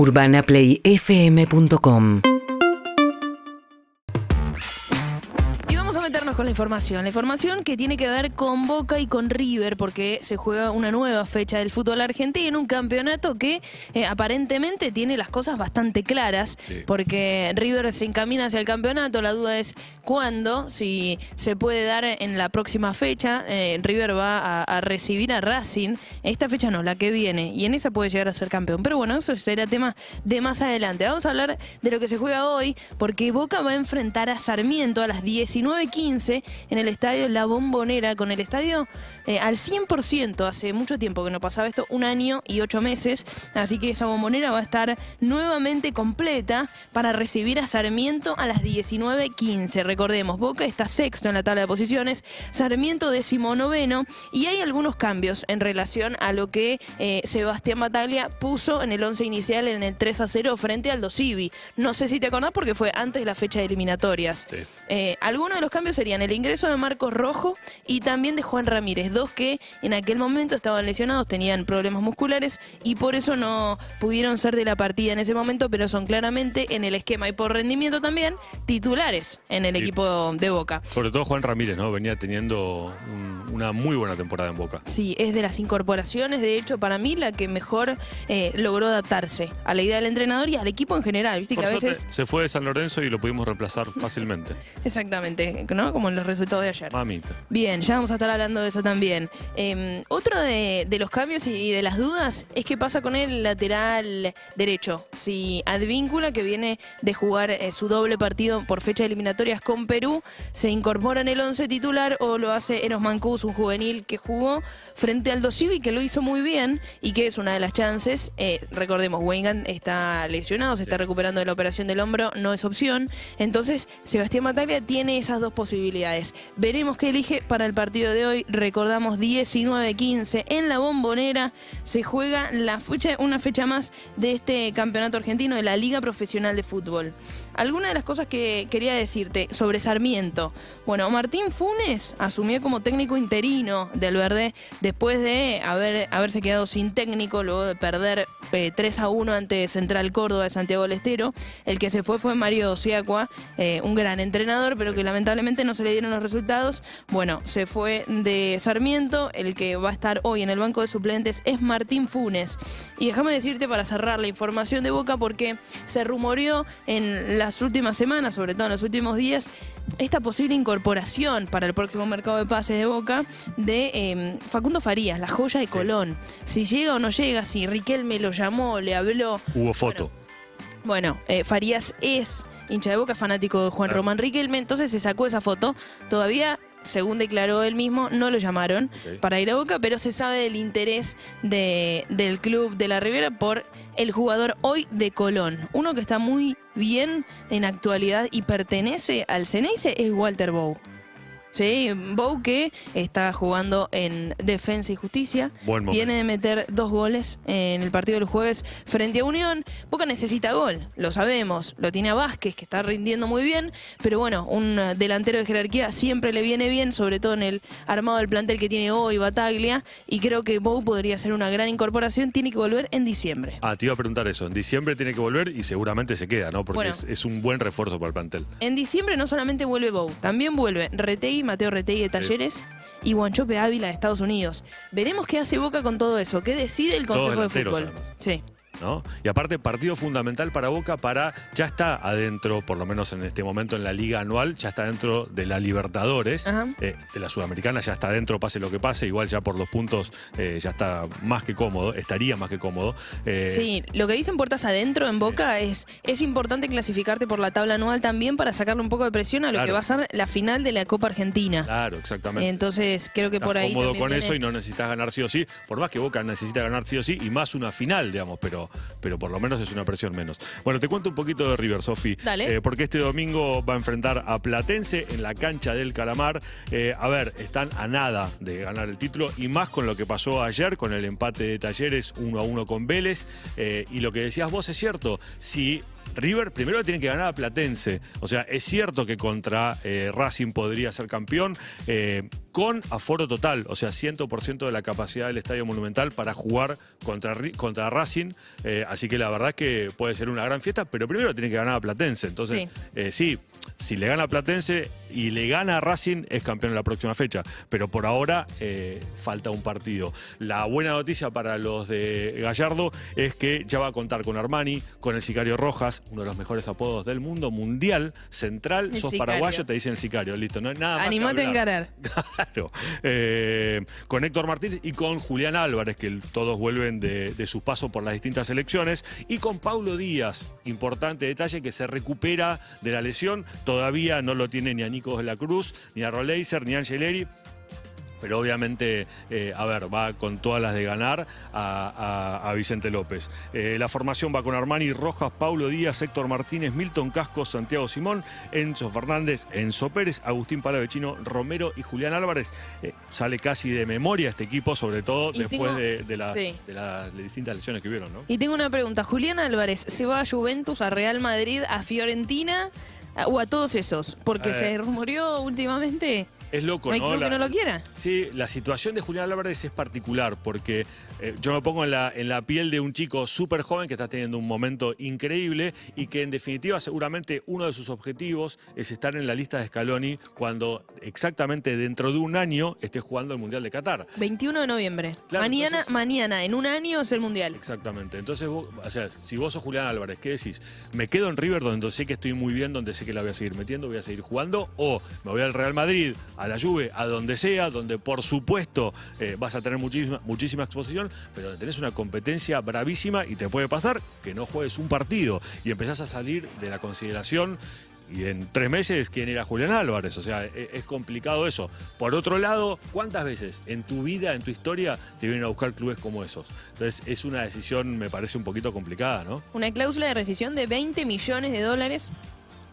UrbanaPlayFM.com vamos con la información. La información que tiene que ver con Boca y con River, porque se juega una nueva fecha del fútbol argentino en un campeonato que eh, aparentemente tiene las cosas bastante claras, Sí. porque River se encamina hacia el campeonato. La duda es cuándo, si se puede dar en la próxima fecha. Eh, River va a, a recibir a Racing. Esta fecha no, la que viene. Y en esa puede llegar a ser campeón. Pero bueno, eso será tema de más adelante. Vamos a hablar de lo que se juega hoy, porque Boca va a enfrentar a Sarmiento a las 19.15 en el estadio La Bombonera, con el estadio eh, al 100%. Hace mucho tiempo que no pasaba esto, un año y ocho meses. Así que esa bombonera va a estar nuevamente completa para recibir a Sarmiento a las 19.15. Recordemos, Boca está sexto en la tabla de posiciones, Sarmiento decimonoveno y hay algunos cambios en relación a lo que eh, Sebastián Bataglia puso en el 11 inicial en el 3 a 0 frente al Dosivi. No sé si te acordás porque fue antes de la fecha de eliminatorias. Sí. Eh, algunos de los cambios serían el ingreso de Marcos Rojo y también de Juan Ramírez, dos que en aquel momento estaban lesionados, tenían problemas musculares y por eso no pudieron ser de la partida en ese momento, pero son claramente en el esquema y por rendimiento también titulares en el equipo de Boca. Sobre todo Juan Ramírez, ¿no? Venía teniendo un- una muy buena temporada en Boca. Sí, es de las incorporaciones, de hecho, para mí la que mejor eh, logró adaptarse a la idea del entrenador y al equipo en general. Viste Por que a veces. se fue de San Lorenzo y lo pudimos reemplazar fácilmente. Exactamente, ¿no? Como en los resultados de ayer. Mamita. Bien, ya vamos a estar hablando de eso también. Eh, otro de, de los cambios y, de las dudas es qué pasa con el lateral derecho. Si Advíncula, que viene de jugar eh, su doble partido por fecha de eliminatorias con Perú, se incorpora en el 11 titular o lo hace Eros Mancus, un juvenil que jugó frente al Dosivi, que lo hizo muy bien y que es una de las chances. Eh, recordemos, Wengan está lesionado, se está recuperando de la operación del hombro, no es opción. Entonces, Sebastián Mataglia tiene esas dos posibilidades. Veremos qué elige para el partido de hoy. Recordamos 19-15 en la bombonera. Se juega la fecha, una fecha más de este campeonato argentino de la Liga Profesional de Fútbol. Algunas de las cosas que quería decirte sobre Sarmiento. Bueno, Martín Funes asumió como técnico interino del Verde después de haber, haberse quedado sin técnico, luego de perder eh, 3 a 1 ante Central Córdoba de Santiago del Estero. El que se fue fue Mario Siacua, eh, un gran entrenador, pero que lamentablemente no se le dieron los resultados. Bueno, se fue de Sarmiento. El que va a estar hoy en el banco de suplentes es Martín Funes. Y déjame decirte para cerrar la información de Boca, porque se rumoreó en las últimas semanas, sobre todo en los últimos días, esta posible incorporación para el próximo mercado de pases de Boca de eh, Facundo Farías, la joya de Colón. Si llega o no llega, si Riquelme lo llamó, le habló. Hubo foto. Bueno, eh, Farías es hincha de Boca, fanático de Juan. Román Riquelme, entonces se sacó esa foto. Todavía, según declaró él mismo, no lo llamaron para ir a Boca, pero se sabe del interés de- del club de la Ribera por el jugador hoy de Colón. Uno que está muy bien en actualidad y pertenece al Ceneice es Walter Bow. Sí, Bow que está jugando en Defensa y Justicia. Buen. Viene de meter dos goles en el partido del jueves frente a Unión. Boca necesita gol, lo sabemos. Lo tiene a Vázquez, que está rindiendo muy bien. Pero bueno, un delantero de jerarquía siempre le viene bien, sobre todo en el armado del plantel que tiene hoy Bataglia. Y creo que Bow podría ser una gran incorporación. Tiene que volver en diciembre. Ah, te iba a preguntar eso. En diciembre tiene que volver y seguramente se queda, ¿no? Porque Bueno. es, es un buen refuerzo para el plantel. En diciembre no solamente vuelve Bow, también vuelve Mateo Retegui de Talleres y Guanchope Ávila de Estados Unidos. Veremos qué hace Boca con todo eso, qué decide el Todos Consejo de Fútbol. además. Sí. ¿No? Y aparte, partido fundamental para Boca para. Ya está adentro, por lo menos en este momento en la liga anual, ya está dentro de la Libertadores. Eh, de la Sudamericana ya está adentro, pase lo que pase. Igual ya por los puntos eh, ya está más que cómodo, estaría más que cómodo. Eh, Sí, lo que dicen puertas adentro en Sí. Boca es es importante clasificarte por la tabla anual también para sacarle un poco de presión a lo Claro. que va a ser la final de la Copa Argentina. Claro, exactamente. Entonces creo que Estás por ahí cómodo con viene- eso y no necesitas ganar sí o sí. Por más que Boca necesita ganar sí o sí y más una final, digamos, pero, pero por lo menos es una presión menos. Bueno, te cuento un poquito de River, Sofi. Dale. Eh, porque este domingo va a enfrentar a Platense en la cancha del Calamar. Eh, a ver, están a nada de ganar el título y más con lo que pasó ayer con el empate de Talleres 1 a 1 con Vélez. Eh, y lo que decías vos es cierto. Si River primero tiene que ganar a Platense. O sea, es cierto que contra eh, Racing podría ser campeón eh, con aforo total, o sea, 100% de la capacidad del Estadio Monumental para jugar contra, contra Racing. Eh, así que la verdad es que puede ser una gran fiesta, pero primero tiene que ganar a Platense. Entonces, sí, si le gana a Platense y le gana a Racing, es campeón en la próxima fecha. Pero por ahora falta un partido. La buena noticia para los de Gallardo es que ya va a contar con Armani, con el Sicario Rojas, uno de los mejores apodos del mundo, mundial, central, sos paraguayo, te dicen el sicario, listo, no hay nada más. Animate a encarar. Claro. Eh, con Héctor Martínez y con Julián Álvarez, que todos vuelven de, de su paso por las distintas elecciones, y con Paulo Díaz, importante detalle, que se recupera de la lesión, todavía no lo tiene ni a Nico de la Cruz, ni a Roleiser, ni a Angeleri pero obviamente, eh, a ver, va con todas las de ganar a, Vicente López. Eh, la formación va con Armani Rojas, Paulo Díaz, Héctor Martínez, Milton Casco, Santiago Simón, Enzo Fernández, Enzo Pérez, Agustín Palavecino, Romero y Julián Álvarez. Eh, sale casi de memoria este equipo, sobre todo después de, las, distintas lesiones que hubieron. ¿no? Y tengo una pregunta. Julián Álvarez, ¿se va a Juventus, a Real Madrid, a Fiorentina o a todos esos? Porque se rumoreó últimamente es loco, ¿no? ¿no? que no lo quiera. Sí, la situación de Julián Álvarez es particular porque eh, yo me pongo en la, en la piel de un chico súper joven que está teniendo un momento increíble y que en definitiva seguramente uno de sus objetivos es estar en la lista de Scaloni cuando exactamente dentro de un año esté jugando el Mundial de Qatar. 21 de noviembre. mañana, mañana, en un año es el Mundial. Exactamente. Entonces, o sea, si vos sos Julián Álvarez, ¿qué decís? ¿Me quedo en River donde sé que estoy muy bien, donde sé que la voy a seguir metiendo, voy a seguir jugando? ¿O me voy al Real Madrid, a la Juve, a donde sea, donde por supuesto eh, vas a tener muchísima, muchísima exposición, pero donde tenés una competencia bravísima y te puede pasar que no juegues un partido y empezás a salir de la consideración y en tres meses quién era Julián Álvarez. O sea, e, es, complicado eso. Por otro lado, ¿cuántas veces en tu vida, en tu historia, te vienen a buscar clubes como esos? Entonces, es una decisión, me parece un poquito complicada, ¿no? Una cláusula de rescisión de 20 millones de dólares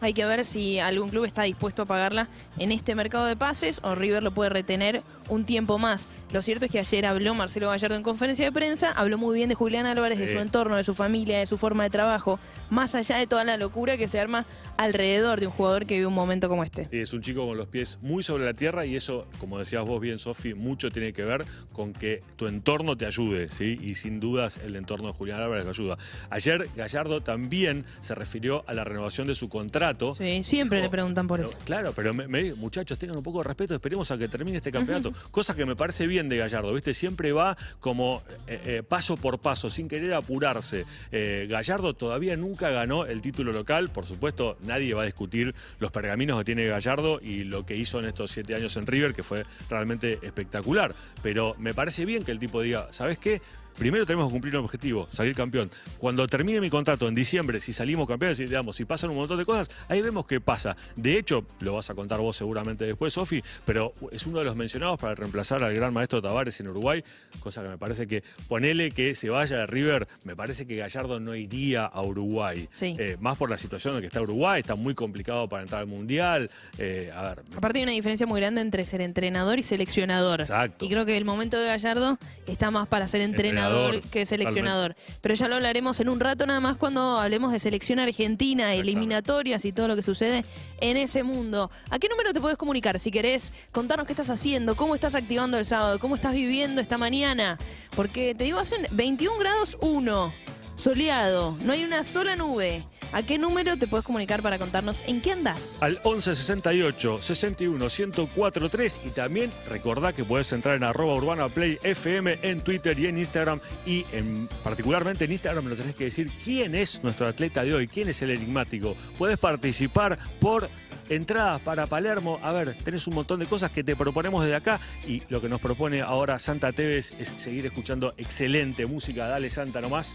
hay que ver si algún club está dispuesto a pagarla en este mercado de pases o River lo puede retener un tiempo más. Lo cierto es que ayer habló Marcelo Gallardo en conferencia de prensa, habló muy bien de Julián Álvarez, de su entorno, de su familia, de su forma de trabajo, más allá de toda la locura que se arma alrededor de un jugador que vive un momento como este. es un chico con los pies muy sobre la tierra y eso, como decías vos bien, Sofi, mucho tiene que ver con que tu entorno te ayude, ¿sí? Y sin dudas el entorno de Julián Álvarez te ayuda. Ayer Gallardo también se refirió a la renovación de su contrato Sí, siempre le preguntan por eso. Claro, pero me, muchachos, tengan un poco de respeto, esperemos a que termine este campeonato. Cosa que me parece bien de Gallardo, ¿viste? Siempre va como eh, eh, paso por paso, sin querer apurarse. Eh, Gallardo todavía nunca ganó el título local, por supuesto, nadie va a discutir los pergaminos que tiene Gallardo y lo que hizo en estos siete años en River, que fue realmente espectacular. Pero me parece bien que el tipo diga, ¿sabes qué? Primero tenemos que cumplir un objetivo, salir campeón. Cuando termine mi contrato en diciembre, si salimos campeones, digamos, si pasan un montón de cosas, ahí vemos qué pasa. De hecho, lo vas a contar vos seguramente después, Sofi, pero es uno de los mencionados para reemplazar al gran maestro Tavares en Uruguay, cosa que me parece que ponele que se vaya de River, me parece que Gallardo no iría a Uruguay. Eh, más por la situación en que está Uruguay, está muy complicado para entrar al Mundial. Eh, a ver. Aparte hay una diferencia muy grande entre ser entrenador y seleccionador. Exacto. Y creo que el momento de Gallardo está más para ser entrenador que seleccionador. Pero ya lo hablaremos en un rato nada más cuando hablemos de selección argentina, eliminatorias y todo lo que sucede en ese mundo. ¿A qué número te puedes comunicar si querés contarnos qué estás haciendo, cómo estás activando el sábado, cómo estás viviendo esta mañana? Porque te digo, hacen 21 grados 1, soleado, no hay una sola nube. ¿A qué número te puedes comunicar para contarnos en qué andas? Al 1168 61 1043 y también recordá que puedes entrar en arroba urbana play FM en Twitter y en Instagram y en, particularmente en Instagram lo tenés que decir quién es nuestro atleta de hoy, quién es el enigmático. Puedes participar por entradas para Palermo. A ver, tenés un montón de cosas que te proponemos desde acá y lo que nos propone ahora Santa Tevez es seguir escuchando excelente música. Dale Santa nomás.